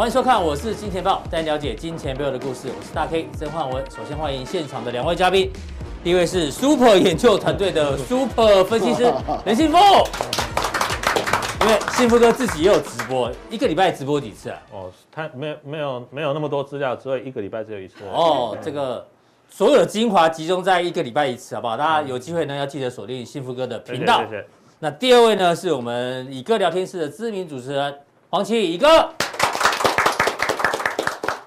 欢迎收看，我是金钱豹，带你了解金钱背后的故事。我是大 K 曾焕文。首先欢迎现场的两位嘉宾，第一位是 Super 研究团队的 Super 分析师 任信富。因为信富哥自己也有直播，一个礼拜直播几次啊？哦，他没有没有没有那么多资料，所以一个礼拜只有一次。哦，这个所有的精华集中在一个礼拜一次，好不好？大家有机会呢，要记得锁定幸福哥的频道。那第二位呢，是我们乙哥聊天室的知名主持人黄奇乙哥。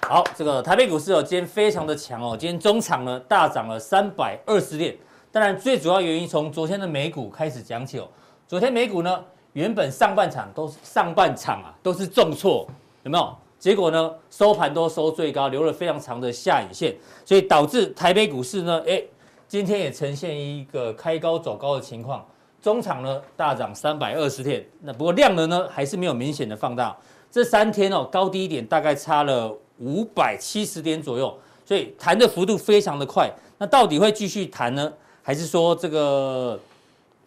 好，这个台北股市哦，今天非常的强哦，今天中场呢大涨了三百二十点。当然，最主要原因从昨天的美股开始讲起哦。昨天美股呢，原本上半场都是上半场啊都是重挫，有没有？结果呢，收盘都收最高，留了非常长的下影线，所以导致台北股市呢，哎，今天也呈现一个开高走高的情况。中场呢大涨三百二十点，那不过量能呢还是没有明显的放大。这三天哦，高低点大概差了。五百七十点左右，所以弹的幅度非常的快。那到底会继续弹呢，还是说这个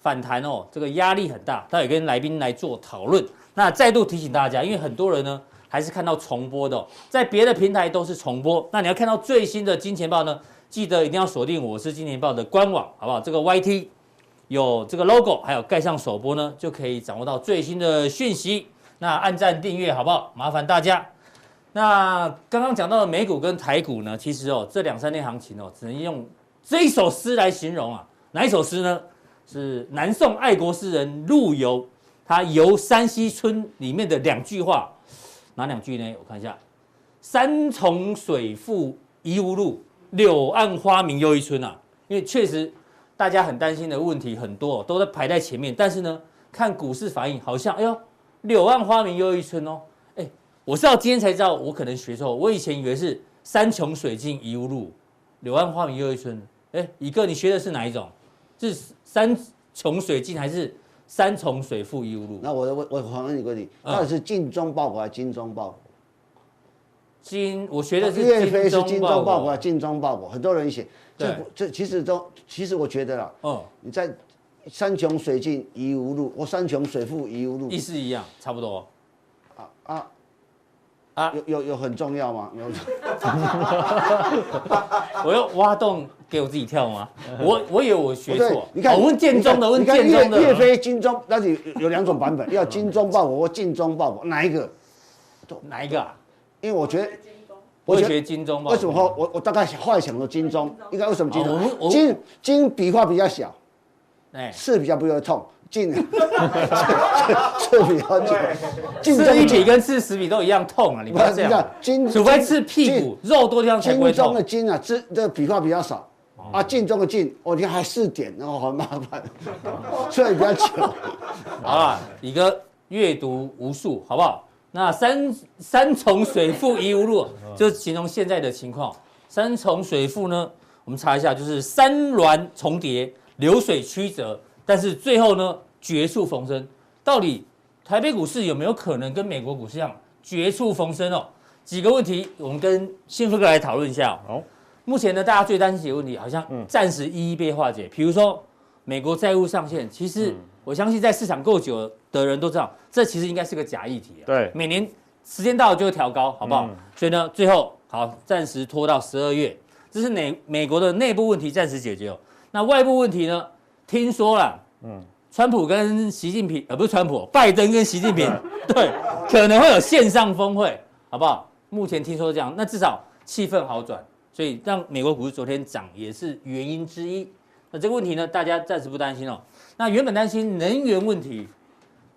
反弹哦？这个压力很大。待会跟来宾来做讨论。那再度提醒大家，因为很多人呢还是看到重播的，在别的平台都是重播。那你要看到最新的金钱爆呢，记得一定要锁定我是金钱爆的官网，好不好？这个 YT 有这个 logo，还有盖上首播呢，就可以掌握到最新的讯息。那按赞订阅好不好？麻烦大家。那刚刚讲到的美股跟台股呢，其实哦，这两三天行情哦，只能用这一首诗来形容啊。哪一首诗呢？是南宋爱国诗人陆游，他《游山西村》里面的两句话，哪两句呢？我看一下：山重水复疑无路，柳暗花明又一村啊。因为确实大家很担心的问题很多，都在排在前面。但是呢，看股市反应，好像哎呦，柳暗花明又一村哦。我是到今天才知道，我可能学错。我以前以为是山穷水尽疑无路，柳暗花明又一村。哎，乙哥，你学的是哪一种？是山穷水尽还是山重水复疑无路？那我我我反问你个问题，到底是精忠报国还是精忠报国？精，我学的是岳飞是精忠报国精忠报国？很多人写，这这其实都其实我觉得啦，哦，你在山穷水尽疑无路，我山穷水复疑无路，意思一样，差不多。啊啊。啊，有有有很重要吗？没有。我要挖洞给我自己跳吗？我我以为我学错。你看，我问建中的，问建中的。岳飞精忠，那里有两种版本，要精忠报国或尽忠报国，哪一个？哪一个啊？因为我觉得，我学精忠报。为什么？我我大概后来想说精忠，应该为什么精忠？精精笔画比较小，哎，刺比较不会痛。进，刺笔很久，刺一笔跟刺十比都一样痛啊！你不要这样，筋除非刺屁股，肉多地方才不会痛。精忠的精啊，这这笔画比较少啊。尽忠的尽，我觉得还四点，然后很麻烦，所以比较久。好了，乙哥阅读无数，好不好？那山山重水复疑无路，就形容现在的情况。山重水复呢，我们查一下，就是山峦重叠，流水曲折。但是最后呢，绝处逢生，到底台北股市有没有可能跟美国股市一样绝处逢生哦？几个问题，我们跟信福哥来讨论一下哦。目前呢，大家最担心的问题好像暂时一一被化解。比如说，美国债务上限，其实我相信在市场够久的人都知道，这其实应该是个假议题。对，每年时间到了就会调高，好不好？所以呢，最后好暂时拖到十二月，这是美美国的内部问题暂时解决哦。那外部问题呢？听说了，嗯，川普跟习近平，呃，不是川普，拜登跟习近平，对，可能会有线上峰会，好不好？目前听说这样，那至少气氛好转，所以让美国股市昨天涨也是原因之一。那这个问题呢，大家暂时不担心哦。那原本担心能源问题，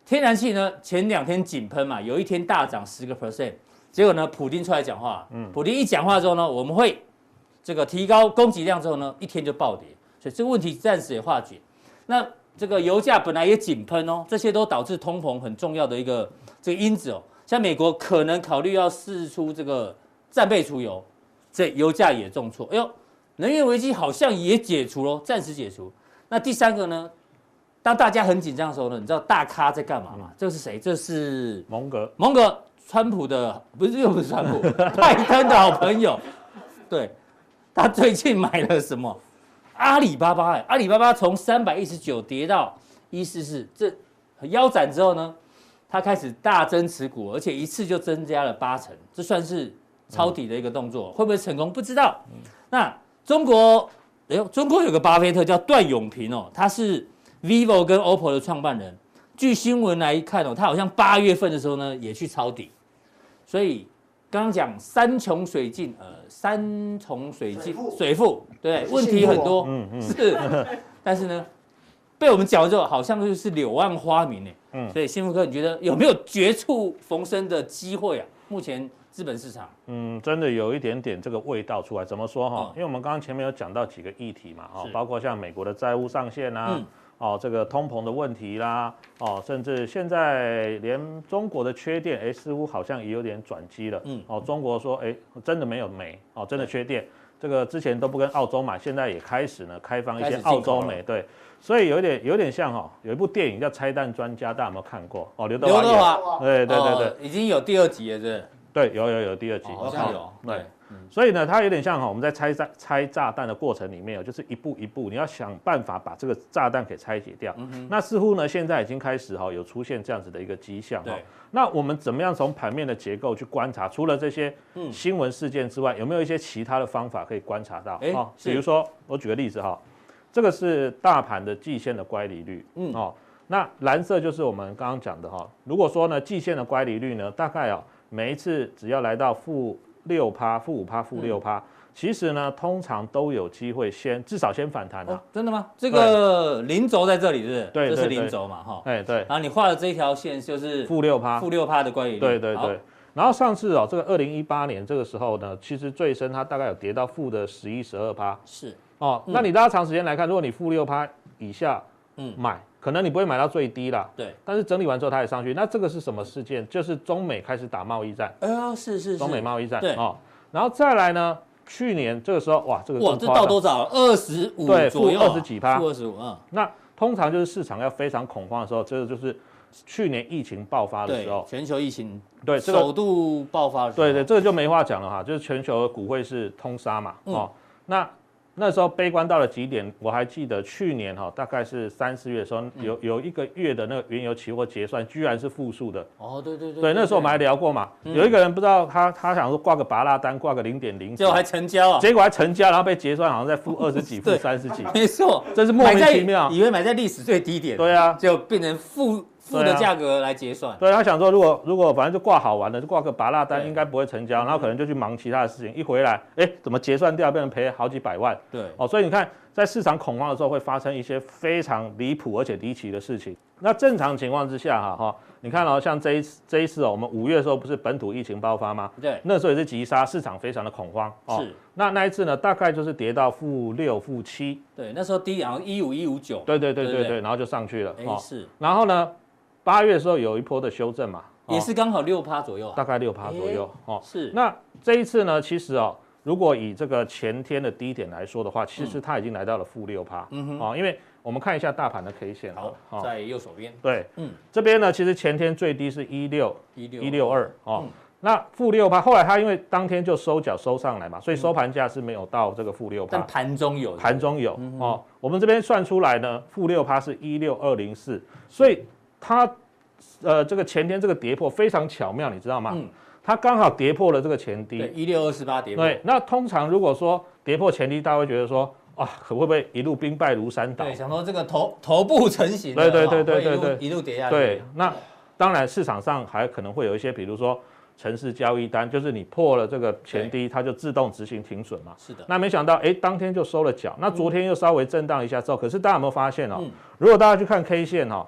天然气呢，前两天井喷嘛，有一天大涨十个 percent，结果呢，普京出来讲话，嗯，普京一讲话之后呢，我们会这个提高供给量之后呢，一天就暴跌。所以这个问题暂时也化解，那这个油价本来也井喷哦，这些都导致通膨很重要的一个这个因子哦。像美国可能考虑要试出这个战备储油，这油价也重挫。哎呦，能源危机好像也解除了，暂时解除。那第三个呢？当大家很紧张的时候呢，你知道大咖在干嘛吗？这是谁？这是蒙格。蒙格，川普的不是又不是川普，拜登的好朋友。对，他最近买了什么？阿里巴巴哎，阿里巴巴从三百一十九跌到一四四，这腰斩之后呢，它开始大增持股，而且一次就增加了八成，这算是抄底的一个动作，会不会成功？不知道。那中国，哎呦，中国有个巴菲特叫段永平哦，他是 vivo 跟 OPPO 的创办人。据新闻来看哦，他好像八月份的时候呢也去抄底，所以刚刚讲山穷水尽，呃，山重水尽，水富。对，问题很多，嗯嗯，是，但是呢，被我们讲了之后，好像就是柳暗花明呢，嗯，所以幸福哥，你觉得有没有绝处逢生的机会啊？目前资本市场，嗯，真的有一点点这个味道出来，怎么说哈？因为我们刚刚前面有讲到几个议题嘛，哈，包括像美国的债务上限啊。哦，这个通膨的问题啦，哦，甚至现在连中国的缺电，哎，似乎好像也有点转机了。嗯，哦，中国说，哎，真的没有煤，哦，真的缺电。这个之前都不跟澳洲买，现在也开始呢，开放一些澳洲煤。对，所以有点有点像哈，有一部电影叫《拆弹专家》，大家有没有看过？哦，刘德华。刘德华。对对对对，已经有第二集了，是。对，有有有第二集，好像有。对。所以呢，它有点像哈，我们在拆炸拆炸弹的过程里面，就是一步一步，你要想办法把这个炸弹给拆解掉。那似乎呢，现在已经开始哈，有出现这样子的一个迹象。哈。那我们怎么样从盘面的结构去观察？除了这些新闻事件之外，有没有一些其他的方法可以观察到？哎、欸，比如说，我举个例子哈，这个是大盘的季线的乖离率。嗯。哦，那蓝色就是我们刚刚讲的哈。如果说呢，季线的乖离率呢，大概啊，每一次只要来到负。六趴、负五趴、负六趴，其实呢，通常都有机会先至少先反弹的、啊哦。真的吗？这个零轴在这里是不是？对，这是零轴嘛，哈。哎，对。然后你画的这一条线就是负六趴，负六趴的乖离率。对对对。然后上次哦，这个二零一八年这个时候呢，其实最深它大概有跌到负的十一、十二趴。是。哦，嗯、那你拉长时间来看，如果你负六趴以下，嗯，买。可能你不会买到最低啦，对。但是整理完之后它也上去，那这个是什么事件？就是中美开始打贸易战。哎呦，是是是。中美贸易战，对哦。然后再来呢，去年这个时候，哇，这个哇，这到多少？二十五对，负二十几趴。负二十五，嗯。那通常就是市场要非常恐慌的时候，这个就是去年疫情爆发的时候，全球疫情对首度爆发的时候。对对，这个就没话讲了哈，就是全球的股汇是通杀嘛，哦，那。那时候悲观到了极点，我还记得去年哈，大概是三四月的时候，有有一个月的那个原油期货结算，居然是负数的。哦，对对对。对，那时候我们还聊过嘛，有一个人不知道他他想说挂个拔拉单，挂个零点零，结果还成交啊，结果还成交，然后被结算，好像在负 二十几、负三十几。没错，真是莫名其妙，以为买在历史最低点，对啊，就变成负。负的价格来结算，对，他想说，如果如果反正就挂好玩的，就挂个拔蜡单，应该不会成交，然后可能就去忙其他的事情，一回来，哎，怎么结算掉，变成赔好几百万？对，哦，所以你看，在市场恐慌的时候，会发生一些非常离谱而且离奇的事情。那正常情况之下，哈哈，你看哦，像这一次这一次哦，我们五月的时候不是本土疫情爆发吗？对，那时候也是急杀，市场非常的恐慌。是，那那一次呢，大概就是跌到负六、负七。对，那时候低好像一五一五九。对对对对对，然后就上去了。哎，是。然后呢？八月的时候有一波的修正嘛，也是刚好六趴左右，大概六趴左右哦。是。那这一次呢，其实哦，如果以这个前天的低点来说的话，其实它已经来到了负六趴。嗯哼。哦，因为我们看一下大盘的 K 线。好，在右手边。对，嗯，这边呢，其实前天最低是一六一六一六二哦。那负六趴，后来它因为当天就收脚收上来嘛，所以收盘价是没有到这个负六趴。但盘中有。盘中有哦。我们这边算出来呢，负六趴是一六二零四，所以。它，呃，这个前天这个跌破非常巧妙，你知道吗？嗯，它刚好跌破了这个前低，对，一六二四八跌破。对，那通常如果说跌破前低，大家会觉得说，啊，可会不会一路兵败如山倒？对，想说这个头头部成型，对对对对对对，一路跌下去。对，那当然市场上还可能会有一些，比如说城市交易单，就是你破了这个前低，它就自动执行停损嘛。是的。那没想到，哎，当天就收了脚。那昨天又稍微震荡一下之后，可是大家有没有发现哦？如果大家去看 K 线哦。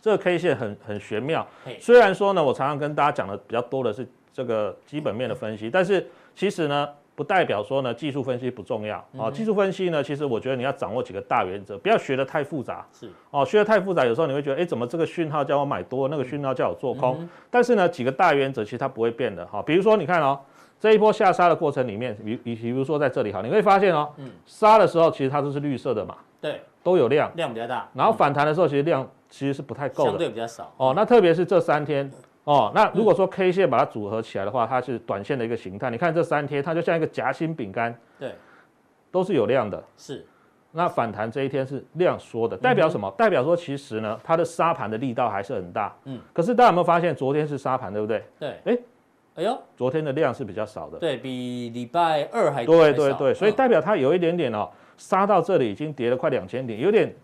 这个 K 线很很玄妙，虽然说呢，我常常跟大家讲的比较多的是这个基本面的分析，但是其实呢，不代表说呢技术分析不重要啊。技术分析呢，其实我觉得你要掌握几个大原则，不要学得太复杂。是哦，学得太复杂，有时候你会觉得，哎，怎么这个讯号叫我买多，那个讯号叫我做空？但是呢，几个大原则其实它不会变的哈。比如说，你看哦，这一波下杀的过程里面，比比比如说在这里哈，你会发现哦，杀的时候其实它都是绿色的嘛，对，都有量，量比较大。然后反弹的时候，其实量。其实是不太够的，相对比较少哦。那特别是这三天哦，那如果说 K 线把它组合起来的话，它是短线的一个形态。你看这三天，它就像一个夹心饼干，对，都是有量的。是，那反弹这一天是量缩的，代表什么？代表说其实呢，它的沙盘的力道还是很大。嗯，可是大家有没有发现，昨天是沙盘，对不对？对。哎，哎呦，昨天的量是比较少的，对比礼拜二还对对对，所以代表它有一点点哦，杀到这里已经跌了快两千点，有点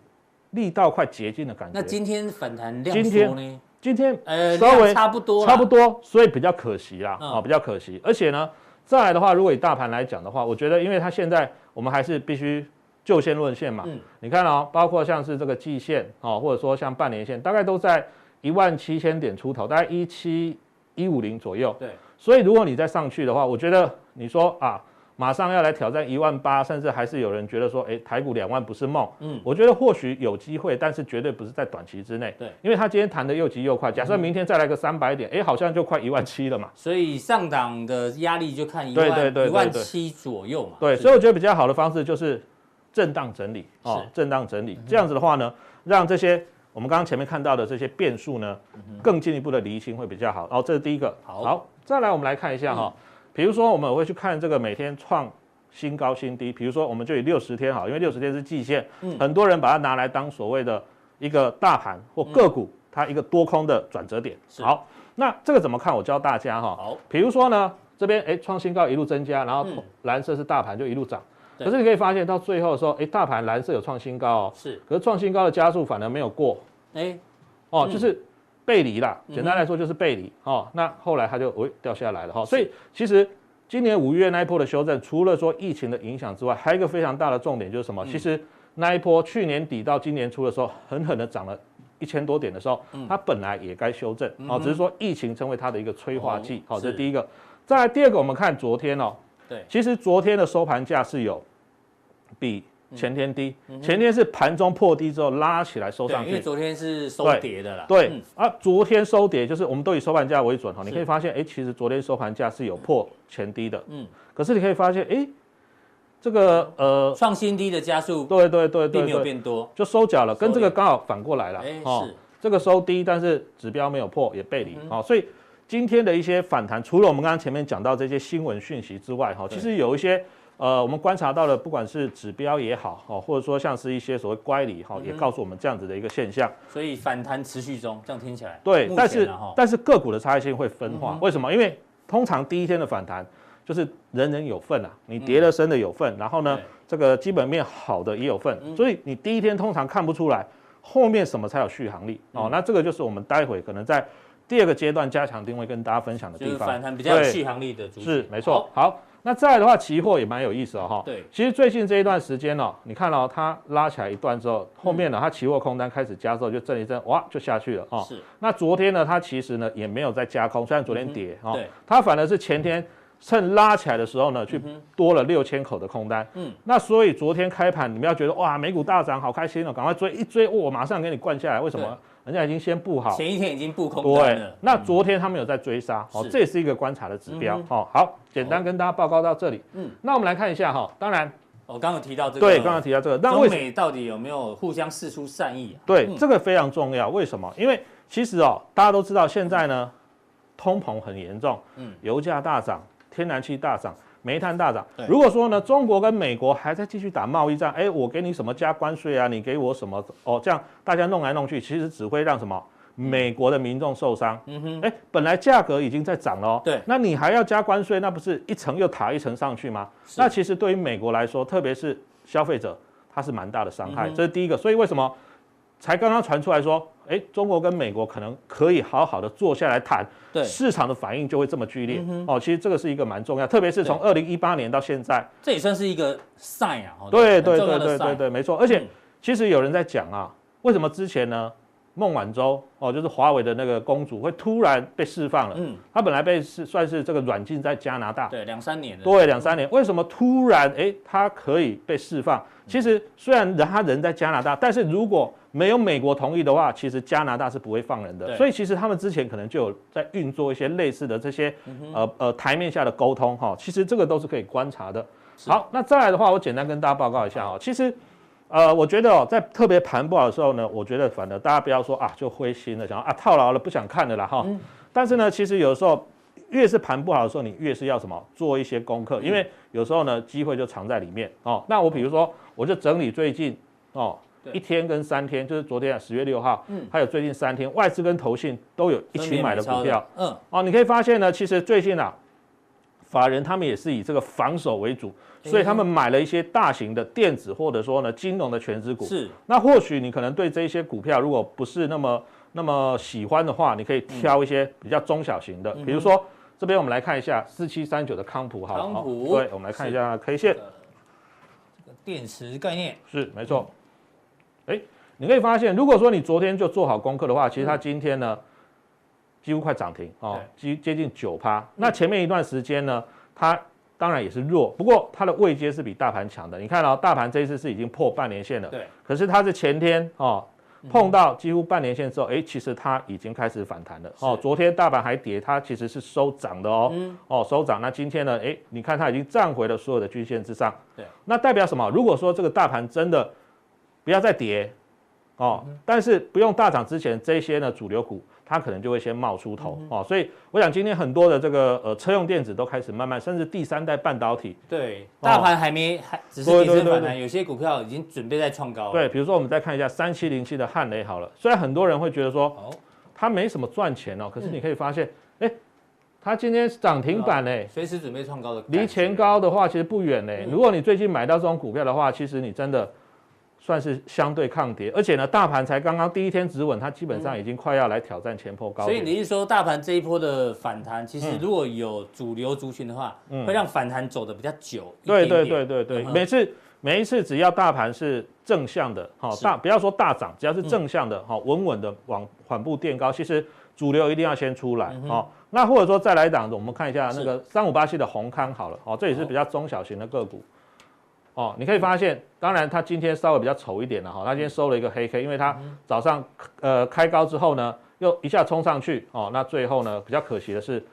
力道快竭尽的感觉。那今天反弹量缩呢？今天呃稍微差不多差不多，所以比较可惜啦，啊，比较可惜。而且呢，再来的话，如果以大盘来讲的话，我觉得因为它现在我们还是必须。就线论线嘛，嗯，你看哦，包括像是这个季线哦，或者说像半年线，大概都在一万七千点出头，大概一七一五零左右。对，所以如果你再上去的话，我觉得你说啊，马上要来挑战一万八，甚至还是有人觉得说，哎，台股两万不是梦。嗯，我觉得或许有机会，但是绝对不是在短期之内。对，因为他今天弹得又急又快，假设明天再来个三百点，哎，好像就快一万七了嘛。所以上档的压力就看一万一万七左右嘛。对，所以我觉得比较好的方式就是。震荡整理哦，震荡整理，这样子的话呢，让这些我们刚刚前面看到的这些变数呢，更进一步的厘清会比较好。然后这是第一个，好，再来我们来看一下哈，比如说我们会去看这个每天创新高新低，比如说我们就以六十天哈，因为六十天是季线，很多人把它拿来当所谓的一个大盘或个股它一个多空的转折点。好，那这个怎么看？我教大家哈，好，比如说呢，这边哎创新高一路增加，然后蓝色是大盘就一路涨。可是你可以发现到最后的时候，哎，大盘蓝色有创新高哦，是，可是创新高的加速反而没有过，哎，哦，就是背离啦，简单来说就是背离哦。那后来它就哎掉下来了哈。所以其实今年五月那一波的修正，除了说疫情的影响之外，还有一个非常大的重点就是什么？其实那一波去年底到今年初的时候，狠狠的涨了一千多点的时候，它本来也该修正哦，只是说疫情成为它的一个催化剂。好，这是第一个。再来第二个，我们看昨天哦。对，其实昨天的收盘价是有比前天低，前天是盘中破低之后拉起来收上去，因为昨天是收跌的啦。对，啊，昨天收跌就是我们都以收盘价为准哈，你可以发现，哎，其实昨天收盘价是有破前低的，嗯，可是你可以发现，哎，这个呃创新低的加速，对对对对，并没有变多，就收脚了，跟这个刚好反过来了，哦，这个收低，但是指标没有破，也背离，哦，所以。今天的一些反弹，除了我们刚刚前面讲到这些新闻讯息之外，哈，其实有一些呃，我们观察到的，不管是指标也好，哈，或者说像是一些所谓乖离，哈，也告诉我们这样子的一个现象。所以反弹持续中，这样听起来。对，但是但是个股的差异性会分化，为什么？因为通常第一天的反弹就是人人有份啊，你跌了深的有份，然后呢，这个基本面好的也有份，所以你第一天通常看不出来后面什么才有续航力哦。那这个就是我们待会可能在。第二个阶段加强定位跟大家分享的地方，就是反弹比较有续航力的，是没错。好，那再来的话，期货也蛮有意思的哈。对，其实最近这一段时间哦，你看到它拉起来一段之后，后面呢，它期货空单开始加之后就震一震，哇，就下去了啊。是。那昨天呢，它其实呢也没有在加空，虽然昨天跌啊，对，它反而是前天趁拉起来的时候呢，去多了六千口的空单。嗯。那所以昨天开盘，你们要觉得哇，美股大涨，好开心哦，赶快追一追，我马上给你灌下来。为什么？人家已经先布好，前一天已经布空单了。那昨天他们有在追杀，哦，这也是一个观察的指标。哦，好，简单跟大家报告到这里。嗯，那我们来看一下哈，当然，我刚刚提到这个，对，刚刚提到这个，那中美到底有没有互相释出善意？对，这个非常重要。为什么？因为其实哦，大家都知道现在呢，通膨很严重，嗯，油价大涨，天然气大涨。煤炭大涨，如果说呢，中国跟美国还在继续打贸易战，哎，我给你什么加关税啊，你给我什么哦，这样大家弄来弄去，其实只会让什么美国的民众受伤。嗯哼，哎，本来价格已经在涨了，对，那你还要加关税，那不是一层又塔一层上去吗？那其实对于美国来说，特别是消费者，它是蛮大的伤害。这是第一个，所以为什么才刚刚传出来说？哎，中国跟美国可能可以好好的坐下来谈，对，市场的反应就会这么剧烈哦。其实这个是一个蛮重要，特别是从二零一八年到现在，这也算是一个 sign 啊。对对对对对对，没错。而且其实有人在讲啊，为什么之前呢，孟晚舟哦，就是华为的那个公主会突然被释放了？嗯，她本来被是算是这个软禁在加拿大，对，两三年。对，两三年。为什么突然哎，她可以被释放？其实虽然人她人在加拿大，但是如果没有美国同意的话，其实加拿大是不会放人的。所以其实他们之前可能就有在运作一些类似的这些呃呃台面下的沟通哈。其实这个都是可以观察的。好，那再来的话，我简单跟大家报告一下哈。其实呃，我觉得哦，在特别盘不好的时候呢，我觉得反而大家不要说啊就灰心了，想啊套牢了不想看了啦哈。但是呢，其实有时候越是盘不好的时候，你越是要什么做一些功课，因为有时候呢，机会就藏在里面哦。那我比如说，我就整理最近哦。一天跟三天，就是昨天啊，十月六号，嗯，还有最近三天，外资跟投信都有一起买的股票，嗯，哦，你可以发现呢，其实最近啊，法人他们也是以这个防守为主，所以他们买了一些大型的电子或者说呢金融的全资股，是。那或许你可能对这一些股票如果不是那么那么喜欢的话，你可以挑一些比较中小型的，比如说这边我们来看一下四七三九的康普，好，康普，对，我们来看一下 K 线，这个电池概念。是没错。哎，你可以发现，如果说你昨天就做好功课的话，其实它今天呢，几乎快涨停哦，接接近九趴。那前面一段时间呢，它当然也是弱，不过它的位阶是比大盘强的。你看哦大盘这一次是已经破半年线了，对。可是它是前天哦碰到几乎半年线之后，哎，其实它已经开始反弹了哦。昨天大盘还跌，它其实是收涨的哦，哦收涨。那今天呢，哎，你看它已经站回了所有的均线之上，对。那代表什么？如果说这个大盘真的不要再跌，哦，但是不用大涨之前，这些呢主流股它可能就会先冒出头。哦，所以我想今天很多的这个呃车用电子都开始慢慢，甚至第三代半导体，对，大盘还没还只是提升反弹，有些股票已经准备在创高了。对，比如说我们再看一下三七零七的汉雷好了，虽然很多人会觉得说哦，它没什么赚钱哦，可是你可以发现，哎，它今天涨停板呢，随时准备创高的，离前高的话其实不远呢。如果你最近买到这种股票的话，其实你真的。算是相对抗跌，而且呢，大盘才刚刚第一天止稳，它基本上已经快要来挑战前波高。所以你是说，大盘这一波的反弹，其实如果有主流族群的话，嗯、会让反弹走得比较久。对对对对对，每次每一次只要大盘是正向的，好大不要说大涨，只要是正向的，好稳稳的往缓步垫高，其实主流一定要先出来，好、嗯、那或者说再来一档，我们看一下那个三五八七的宏康好了，好这也是比较中小型的个股。哦，你可以发现，当然它今天稍微比较丑一点了哈，它今天收了一个黑 K，因为它早上呃开高之后呢，又一下冲上去哦，那最后呢比较可惜的是，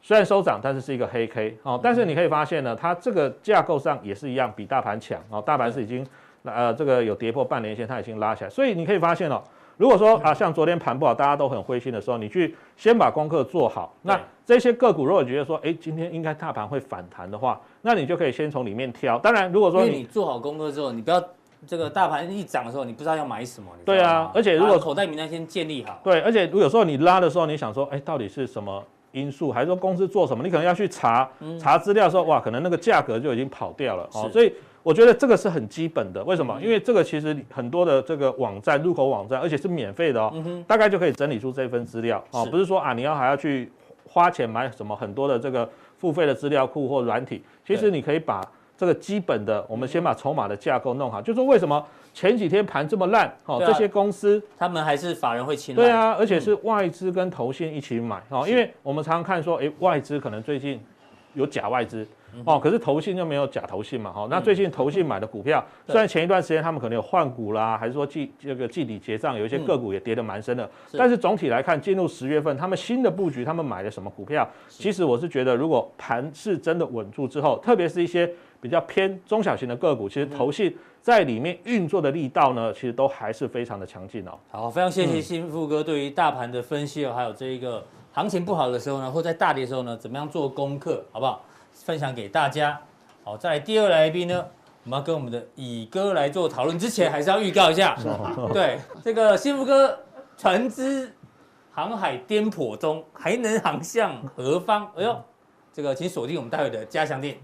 虽然收涨，但是是一个黑 K 哦，但是你可以发现呢，它这个架构上也是一样，比大盘强哦，大盘是已经呃这个有跌破半年线，它已经拉起来，所以你可以发现哦。如果说啊，像昨天盘不好，大家都很灰心的时候，你去先把功课做好。那这些个股如果觉得说，哎，今天应该大盘会反弹的话，那你就可以先从里面挑。当然，如果说你做好功课之后，你不要这个大盘一涨的时候，你不知道要买什么。对啊，而且如果口袋名单先建立好。对，而且有时候你拉的时候，你想说，哎，到底是什么因素，还是说公司做什么？你可能要去查查资料的时候，哇，可能那个价格就已经跑掉了哦，所以。我觉得这个是很基本的，为什么？因为这个其实很多的这个网站入口网站，而且是免费的哦，大概就可以整理出这份资料。哦，不是说啊你要还要去花钱买什么很多的这个付费的资料库或软体，其实你可以把这个基本的，我们先把筹码的架构弄好，就是说为什么前几天盘这么烂哦，这些公司他们还是法人会青睐，对啊，而且是外资跟投信一起买哦，因为我们常常看说，哎，外资可能最近有假外资。哦，可是投信就没有假投信嘛？哈，那最近投信买的股票，虽然前一段时间他们可能有换股啦，还是说季这个季底结账，有一些个股也跌得蛮深的。但是总体来看，进入十月份，他们新的布局，他们买的什么股票？其实我是觉得，如果盘是真的稳住之后，特别是一些比较偏中小型的个股，其实投信在里面运作的力道呢，其实都还是非常的强劲哦。好，非常谢谢新富哥对于大盘的分析哦，还有这一个行情不好的时候呢，或在大跌的时候呢，怎么样做功课，好不好？分享给大家。好，在第二来宾呢，我们要跟我们的乙哥来做讨论之前，还是要预告一下。对，这个幸福哥船只航海颠簸中，还能航向何方？哎呦，这个请锁定我们待会的加强錠。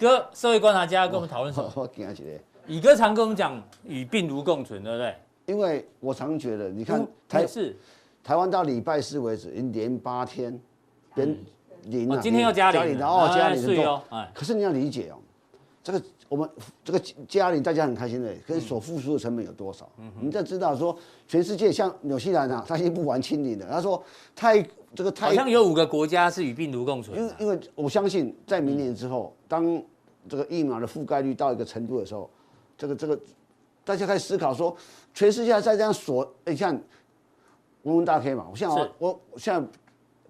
哥，社会观察家，跟我们讨论什么？我讲起来，乙哥常跟我们讲与病毒共存，对不对？因为我常觉得，你看台是台湾到礼拜四为止，已经连八天连零了。今天要加零，然后加零的多。可是你要理解哦，这个我们这个加零，大家很开心的，可是所付出的成本有多少？你要知道说，全世界像纽西兰啊，他已经不玩清零了。他说太这个太，好像有五个国家是与病毒共存。因为因为我相信，在明年之后，当这个疫苗的覆盖率到一个程度的时候，这个这个大家开始思考说，全世界在这样锁，你像我们大家可以嘛，我现在我我现在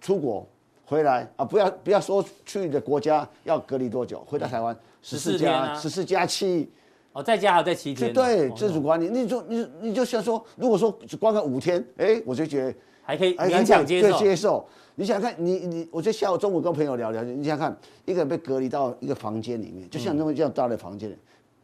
出国回来啊，不要不要说去的国家要隔离多久，回到台湾十四加十四加七。哦，在家还要再七天，对自主管理，你就你你就想说，如果说只关个五天，哎，我就觉得还可以勉强接受。接受，你想看，你你，我就下午中午跟朋友聊聊，你想看一个人被隔离到一个房间里面，就像那么这样大的房间，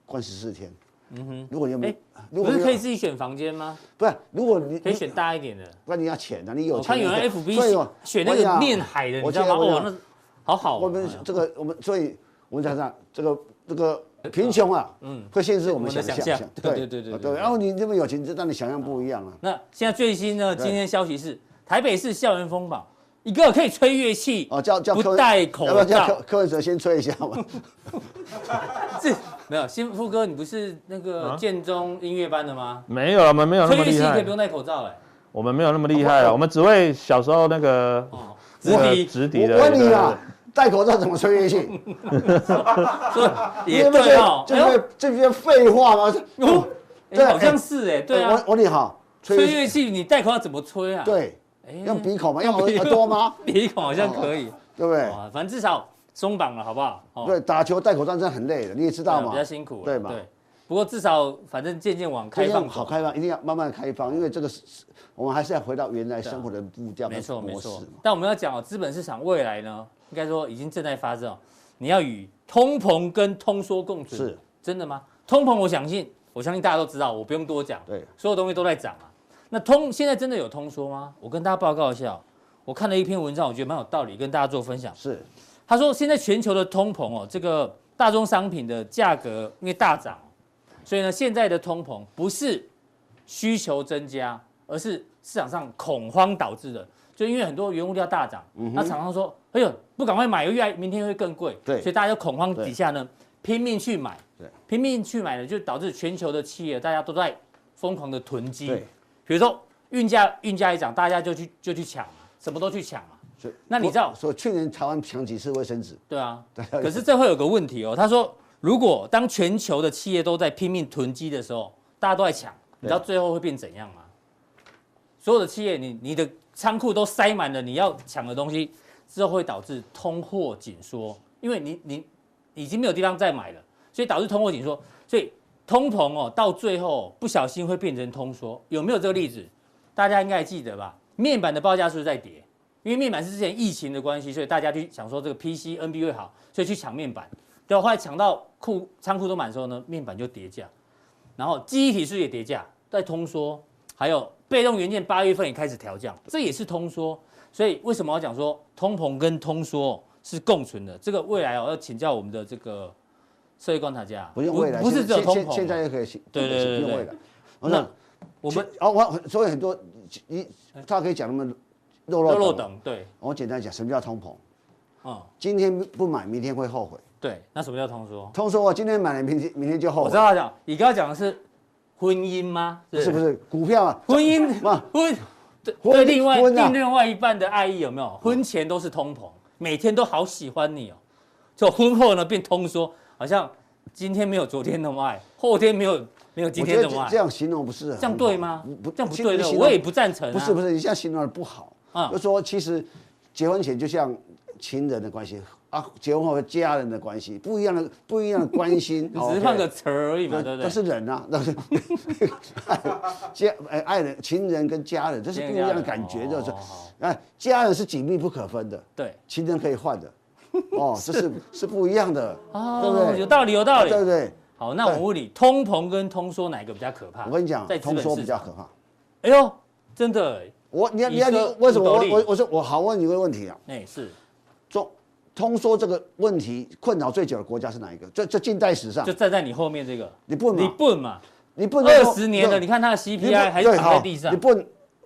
关十四天。嗯哼，如果你没，不是可以自己选房间吗？不是，如果你可以选大一点的，那你要钱啊，你有钱。他有人 FB 选那个面海的，你知道吗？哦，那好好。我们这个我们所以我们讲讲这个这个。贫穷啊，嗯，会限制我们的想象，对对对对对。然后你这么有钱，就让你想象不一样了。那现在最新呢？今天消息是台北市校园风暴，一个可以吹乐器哦，叫叫不戴口罩，要不要叫柯柯文哲先吹一下嘛？是，没有，新富哥，你不是那个建中音乐班的吗？没有，我们没有那么厉害。吹乐器可以不用戴口罩哎。我们没有那么厉害啊，我们只会小时候那个直笛直笛的。我问你啊。戴口罩怎么吹乐器？也对哦，这不这不是废话吗？对，好像是哎，对啊。我我你好，吹乐器你戴口罩怎么吹啊？对，用鼻孔吗？用耳朵吗？鼻孔好像可以，对不对？反正至少松绑了，好不好？对，打球戴口罩真的很累的，你也知道吗？比较辛苦，对嘛？对。不过至少反正渐渐往开放，好开放，一定要慢慢开放，因为这个是我们还是要回到原来生活的步调没错没错。但我们要讲哦，资本市场未来呢？应该说已经正在发生哦，你要与通膨跟通缩共存，是真的吗？通膨，我相信，我相信大家都知道，我不用多讲，对，所有东西都在涨啊。那通现在真的有通缩吗？我跟大家报告一下，我看了一篇文章，我觉得蛮有道理，跟大家做分享。是，他说现在全球的通膨哦，这个大宗商品的价格因为大涨，所以呢，现在的通膨不是需求增加，而是市场上恐慌导致的。就因为很多原物料大涨，嗯、那厂商说：“哎呦，不赶快买，又越来明天会更贵。”对，所以大家恐慌底下呢，拼命去买，拼命去买呢，就导致全球的企业大家都在疯狂的囤积。对，比如说运价运价一涨，大家就去就去抢，什么都去抢嘛。所以那你知道，说去年台湾抢几次卫生纸？对啊，对。可是这会有个问题哦，他说，如果当全球的企业都在拼命囤积的时候，大家都在抢，你知道最后会变怎样吗？所有的企业，你你的。仓库都塞满了，你要抢的东西，之后会导致通货紧缩，因为你你已经没有地方再买了，所以导致通货紧缩，所以通膨哦，到最后不小心会变成通缩，有没有这个例子？大家应该还记得吧？面板的报价是不是在跌？因为面板是之前疫情的关系，所以大家去想说这个 PC、NB 会好，所以去抢面板，对，后来抢到库仓库都满的时候呢，面板就跌价，然后记忆体是不是也跌价，在通缩，还有。被动元件八月份也开始调降，这也是通缩，所以为什么要讲说通膨跟通缩是共存的？这个未来哦要请教我们的这个社会观察家，不用未来，不是只有通膨，现在就可以对对对，不用未来。那我们哦，我所以很多你他可以讲那么肉肉肉等，对，我简单讲什么叫通膨？哦，今天不买，明天会后悔。对，那什么叫通缩？通缩我今天买了，明天明天就后悔。我知道他讲，你刚刚讲的是。婚姻吗？是不是股票啊？婚姻嘛，婚对另外另另外一半的爱意有没有？婚前都是通膨，每天都好喜欢你哦，就婚后呢变通缩，好像今天没有昨天那么爱，后天没有没有今天那么爱。这样形容不是这样对吗？不这样不对的，我也不赞成。不是不是，你这样形容的不好啊。就说其实结婚前就像情人的关系。啊，结婚后和家人的关系不一样的，不一样的关心，只是换个词而已嘛，对不对？都是人啊，都是家哎，爱人、情人跟家人，这是不一样的感觉，就是哎，家人是紧密不可分的，对，情人可以换的，哦，这是是不一样的，对不对？有道理，有道理，对不对？好，那我问你，通膨跟通缩哪一个比较可怕？我跟你讲，通缩比较可怕。哎呦，真的，我你要你要你为什么我我我说我好问你一个问题啊？哎，是中。通缩这个问题困扰最久的国家是哪一个？这这近代史上就站在你后面这个，你不你笨嘛？你不二十年了，你看它的 CPI 还躺在地上，你不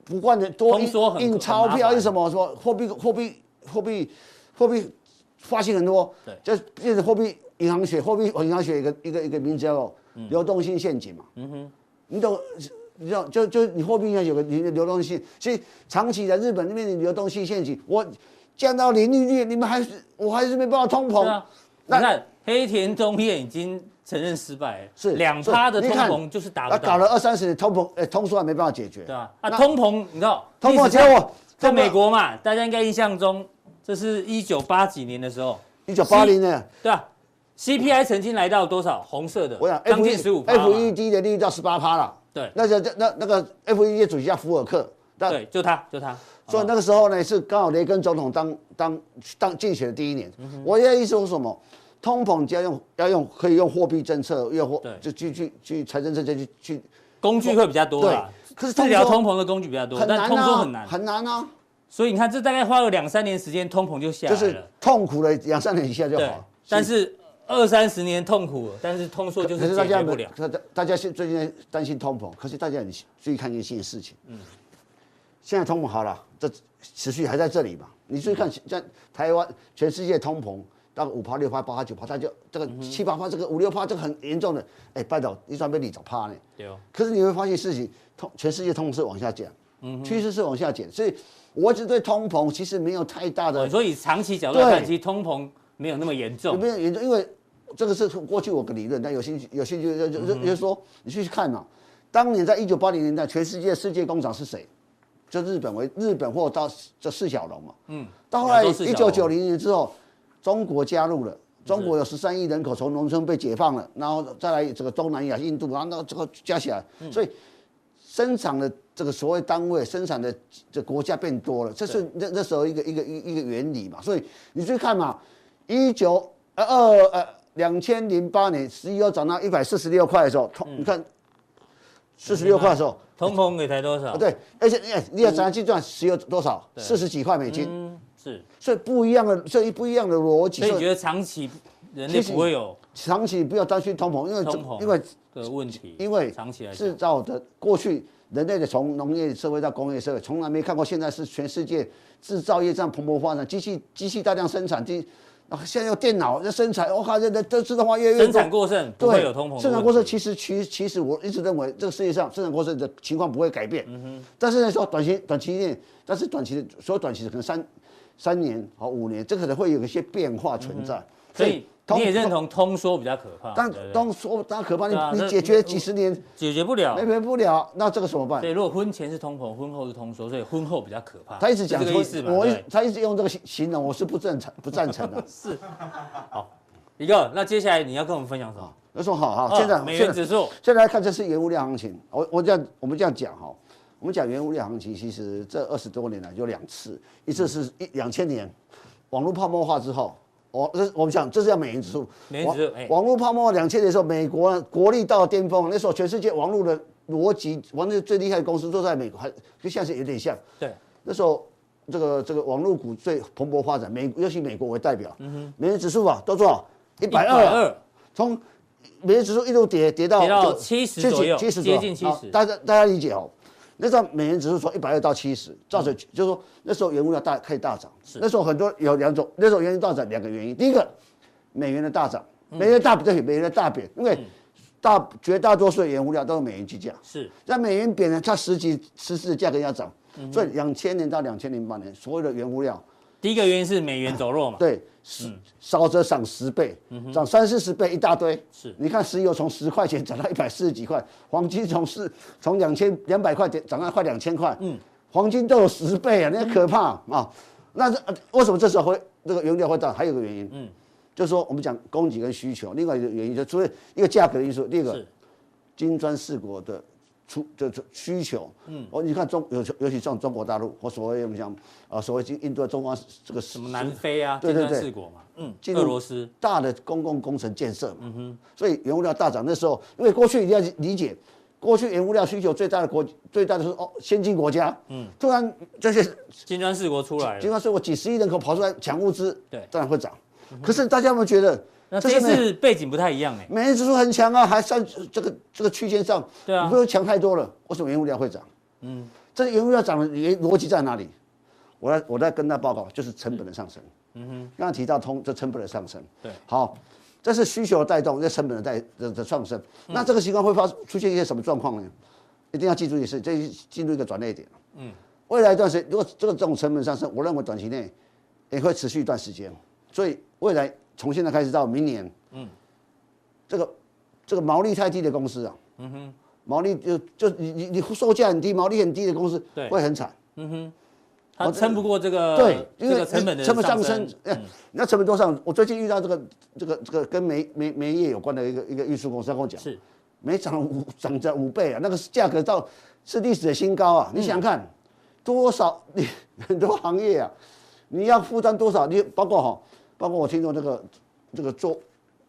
不断的多印印钞票，印什么什么货币货币货币货币发行很多，对，就变成货币银行学货币银行学一个一个一个名字叫流动性陷阱嘛。嗯哼，你懂？你知道就就你货币应该有个流流动性，所以长期在日本那边的流动性陷阱，我。降到零利率，你们还是我还是没办法通膨。啊、那你看黑田中彦已经承认失败，是两趴的通膨就是打不到，搞了二三十年通膨，哎，通缩还没办法解决，对啊，啊，通膨你知道，通膨结果在美国嘛，大家应该印象中，这是一九八几年的时候，一九八零年，对啊，CPI 曾经来到多少？红色的，我想将近十五，FED 的利率到十八趴了，对，那个那那个 FED 主席叫福尔克，对，就他就他。所以那个时候呢，是刚好雷根总统当当当竞选的第一年。我的意思是什么？通膨就要用要用可以用货币政策，用货就去去去财政政策去去工具会比较多。对，可是治疗通膨的工具比较多，但通缩很难，很难啊。所以你看，这大概花了两三年时间，通膨就下来了。就是痛苦了两三年一下就好。但是二三十年痛苦，但是通缩就是解决不了。大家大家现最近担心通膨，可是大家你注意看一件事情。嗯。现在通膨好了，这持续还在这里嘛？你注意看，像台湾，全世界通膨到五趴、六趴、八趴、九趴，它就这个七八趴，这个五六趴，这个很严重的。哎，拜托，你准备你找趴呢？对哦。可是你会发现事情，通全世界通膨是往下降，嗯，趋势是往下减，所以我只对通膨其实没有太大的。所以长期角度来看，其实通膨没有那么严重。没有严重，因为这个是过去我的理论，但有兴趣有兴趣就就就就是说，你去看嘛，当年在一九八零年代，全世界世界工厂是谁？就日本为日本或到这四小龙嘛，嗯，到后来一九九零年之后，中国加入了，中国有十三亿人口从农村被解放了，然后再来这个东南亚、印度，然后这个加起来，所以生产的这个所谓单位生产的这国家变多了，这是那那时候一个一个一一个原理嘛，所以你去看嘛，一九呃二呃两千零八年石油涨到一百四十六块的时候，你看四十六块的时候。通膨给才多少？对，而且哎，你要怎样计算石油多少？四十几块美金。嗯，是。所以不一样的，所以不一样的逻辑。所以你觉得长期人类不会有？长期不要担心通膨，因为通膨因为的问题，因为长期来制造的过去人类的从农业社会到工业社会，从来没看过现在是全世界制造业这样蓬勃发展，机器机器大量生产机。现在有电脑在生产，我靠，这这这自动化越来越多。生产过剩不会有通膨。生产过剩其实其其实我一直认为这个世界上生产过剩的情况不会改变。嗯哼。但是呢，说短期短期内，但是短期的所有短期的可能三三年和五年，这可能会有一些变化存在。所以。你也认同通缩比较可怕，但通缩当然可怕，你你解决几十年解决不了，解决不了，那这个怎么办？对，如果婚前是通膨，婚后是通缩，所以婚后比较可怕。他一直讲这个意思嘛，我他一直用这个形容，我是不赞成不赞成的。是，好，一个，那接下来你要跟我们分享什么？那说好好，现在美元指数，现在来看这是原物料行情。我我这样我们这样讲哈，我们讲原物料行情，其实这二十多年来就两次，一次是一两千年网络泡沫化之后。我这我们讲，这是叫美元指数。美元指数，网络泡沫两千年的时候，美国国力到了巅峰，那时候全世界网络的逻辑，网络最厉害的公司都在美国，还跟现在是有点像。对，那时候这个这个网络股最蓬勃发展，美尤其美国为代表。嗯哼。美元指数啊，都多少？一百二。从美元指数一路跌跌到跌到七十左右，七十接近七十。大家大家理解哦。那时候美元指数从一百二到七十，造成就是说那时候原物料大开始大涨。是那时候很多有两种，那时候原油大涨两个原因。第一个，美元的大涨，美元大对美元的大贬，因为大绝大多数的原物料都是美元计价。是。那美元贬呢，它实际实质的价格要涨。所以两千年到两千零八年，所有的原物料。第一个原因是美元走弱嘛？对，是少则涨十倍，涨三四十倍一大堆。是，你看石油从十块钱涨到一百四十几块，黄金从四从两千两百块钱涨到快两千块。嗯，黄金都有十倍啊，那可怕啊！那这为什么这时候会这个原料会涨？还有个原因，嗯，就是说我们讲供给跟需求，另外一个原因就除了一个价格的因素，第二个金砖四国的。出就需求，嗯，哦，你看中尤尤其像中国大陆或所谓我们讲啊，所谓印度、中方这个什么南非啊，对对对，四国嘛，嗯，俄罗斯大的公共工程建设嘛，嗯哼，所以原物料大涨那时候，因为过去一定要理解，过去原物料需求最大的国最大的是哦先进国家，嗯，突然这些金砖四国出来了，金砖四国几十亿人口跑出来抢物资，对，当然会涨，可是大家有没有觉得？那这次背景不太一样哎，美元指数很强啊，还算这个这个区间上，对啊，不用强太多了。为什么原物料会涨？嗯，这个原物料涨的原逻辑在哪里？我来我来跟他报告，就是成本的上升。嗯哼，刚刚提到通这成本的上升，对，好，这是需求的带动这成本的带的的上升。那这个情况会发出现一些什么状况呢？一定要记住一事，这进入一个转捩点。嗯，未来一段时间，如果这个这种成本上升，我认为短期内也会持续一段时间，所以未来。从现在开始到明年，嗯，这个这个毛利太低的公司啊，嗯哼，毛利就就你你你售价很低，毛利很低的公司，对，会很惨，嗯哼。它撑不过这个，对，因为成本的成本上升，哎，那成本多少，我最近遇到这个这个这个跟煤煤煤业有关的一个一个运输公司，他跟我讲，是，煤涨五涨涨五倍啊，那个价格到是历史的新高啊，你想想看，多少你很多行业啊，你要负担多少？你包括哈，包括我听说这个这个做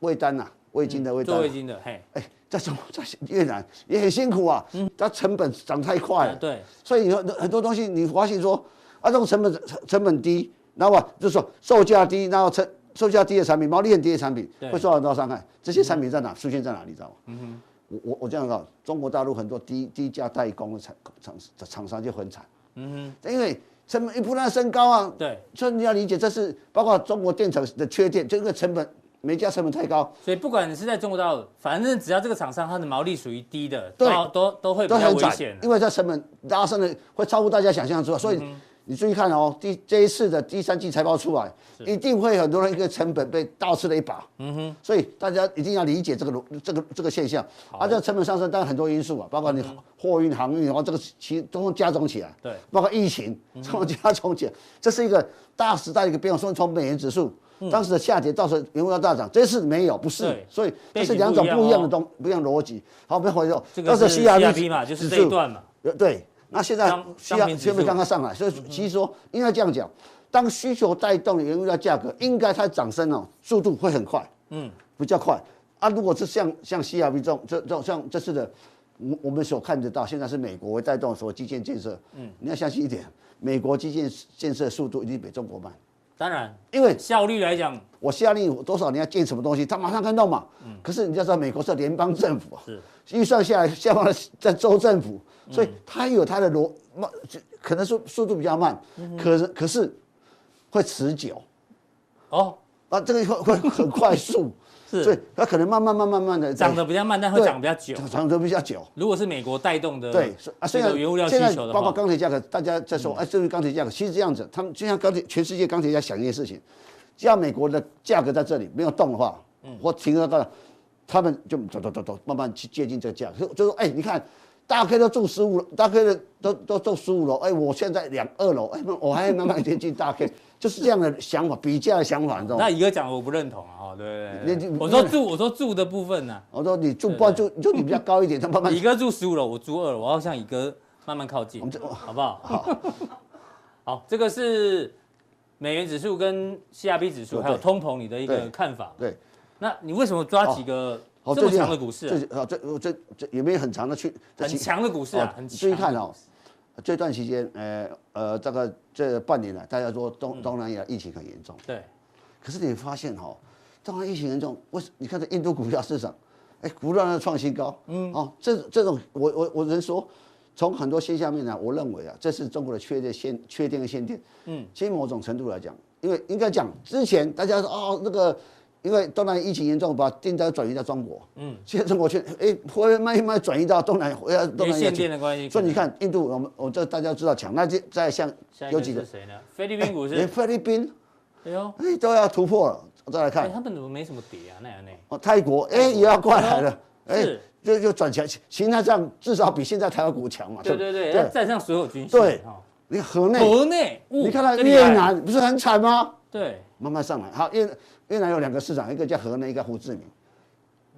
味丹呐，味精的味丹，做味精的，嘿，哎，在中在越南也很辛苦啊，嗯，它成本涨太快了，对，所以很很多东西你发现说。啊，这种成本成本低，然后就是说售价低，然后成售价低的产品，毛利很低的产品会受到很多伤害。这些产品在哪出现在哪里？你知道吗？嗯哼，我我我这样讲，中国大陆很多低低价代工的厂厂厂商就很惨。嗯哼，因为成本一不断升高啊。对，所以你要理解，这是包括中国电厂的缺电，这个成本。煤价成本太高，所以不管你是在中国大陆，反正只要这个厂商它的毛利属于低的，对，都都都会比较危险，因为它成本拉升的会超乎大家想象之外，所以你注意看哦，第这一次的第三季财报出来，一定会很多人一个成本被倒吃了一把，嗯哼，所以大家一定要理解这个这个这个现象，啊，这个成本上升当然很多因素啊，包括你货运航运，然后这个其实都会加重起来，对，包括疫情，都加重起来，这是一个大时代的一个变化，从美元指数。当时的下跌到时候原物要大涨，这次没有，不是，所以这是两种不一样的东，不一样逻辑。好，我们回头，这个是 CRP 嘛，就是这一段嘛。对，那现在 CRB 现在刚刚上来，所以其实说应该这样讲，当需求带动原物料价格，应该它涨升哦，速度会很快，嗯，比较快。啊，如果是像像 CRB 这种这这种像这次的，我我们所看得到，现在是美国会带动所有基建建设，嗯，你要相信一点，美国基建建设速度一定比中国慢。当然，因为效率来讲，我下令多少你要建什么东西，他马上看到嘛。嗯。可是你要知道，美国是联邦政府啊，是预算下来下放在州政府，所以它有它的逻慢，可能速速度比较慢，可是可是会持久。哦，啊，这个会会很快速。是，所以它可能慢慢慢慢慢的涨得比较慢，但会涨比较久，涨得比较久。如果是美国带动的，对，啊，虽然原物料需求的包括钢铁价格，大家在说，哎，至于钢铁价格，其实这样子，他们就像钢铁，全世界钢铁在想一件事情，只要美国的价格在这里没有动的话，嗯，或停了到，他们就走走走走，慢慢去接近这个价格，就说，哎，你看。大概都住十五楼，大概都都都住十五楼。哎，我现在两二楼，哎，我还慢慢接近大 K，就是这样的想法，比较的想法，你知道吗？那一个讲我不认同啊，对不对？我说住，我说住的部分呢，我说你住不住，就你比较高一点，他慢慢。一个住十五楼，我住二楼，我要向一个慢慢靠近，好不好？好，好，这个是美元指数跟 CRB 指数还有通膨你的一个看法。对，那你为什么抓几个？哦，这么强的股市啊，这这这有没有很长的去？很强的股市啊，很强。注意看哦，这段期间，呃呃，这个这半年来，大家说东东南亚疫情很严重。对。可是你发现哈，东南亚疫情严重，为什？你看这印度股票市场，哎，不断的创新高。嗯。哦，这这种我我我能说，从很多现象面来，我认为啊，这是中国的缺电限缺电跟限电。嗯。其实某种程度来讲，因为应该讲之前大家说哦那个。因为东南亚疫情严重，把订单转移到中国。嗯，现在中国去哎，会慢慢转移到东南亚，呃，东南亚。限电的关系。所以你看，印度，我们我这大家知道强，那就在像有几个？谁呢？菲律宾股市。连 菲律宾，哎呦，哎都要突破了。我再来看，他们怎么没什么跌啊？那样呢？哦，泰国，哎也要过来了，哎，就就转强，形态上至少比现在台湾股强嘛。对对对，要站上所有均线。对，你河内，河内，你看它越南不是很惨吗？对，慢慢上来，好，越越南有两个市长，一个叫河内，一个胡志明。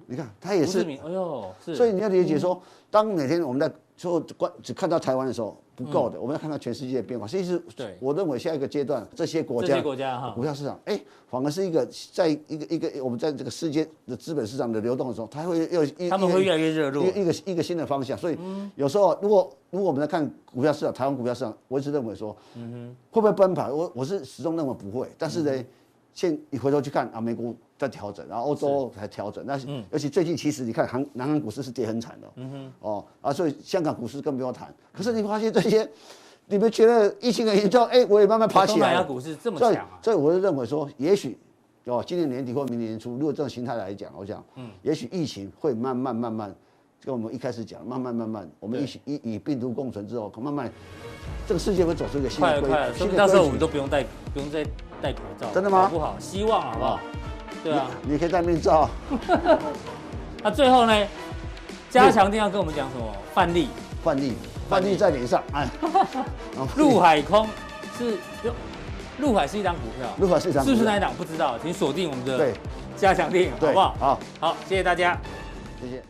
你看他也是，哎呦，所以你要理解说，当每天我们在说关只看到台湾的时候不够的，我们要看到全世界的变化。其实，对，我认为下一个阶段，这些国家，这些国家哈，股票市场，哎，反而是一个在一个一个我们在这个世界的资本市场的流动的时候，它会又他们会越来越热络，一个一个一个新的方向。所以有时候如果如果我们在看股票市场，台湾股票市场，我一直认为说，嗯哼，会不会崩盘？我我是始终认为不会，但是呢。现你回头去看啊，美国在调整，然后欧洲才调整。那尤其最近，其实你看韩南韩股市是跌很惨的。嗯哼。哦啊，所以香港股市更不用谈。可是你发现这些，你们觉得疫情很严重？哎，我也慢慢爬起来。东南亚股市这么强啊！所以我就认为说，也许哦，今年年底或明年年初，如果这种形态来讲，我想，嗯，也许疫情会慢慢慢慢，跟我们一开始讲，慢慢慢慢，我们一起与与病毒共存之后，可慢慢这个世界会走出一个新的规。快了快了，到时候我们都不用戴，不用再。戴口罩，真的吗？不好，希望好不好？对啊，你可以戴面罩。那最后呢？加强定要跟我们讲什么？范例，范例，范例在脸上。哎，陆海空是，陆海是一张股票，陆海是一档，是不是那一档？不知道，请锁定我们的加强定，好不好？好，好，谢谢大家，谢谢。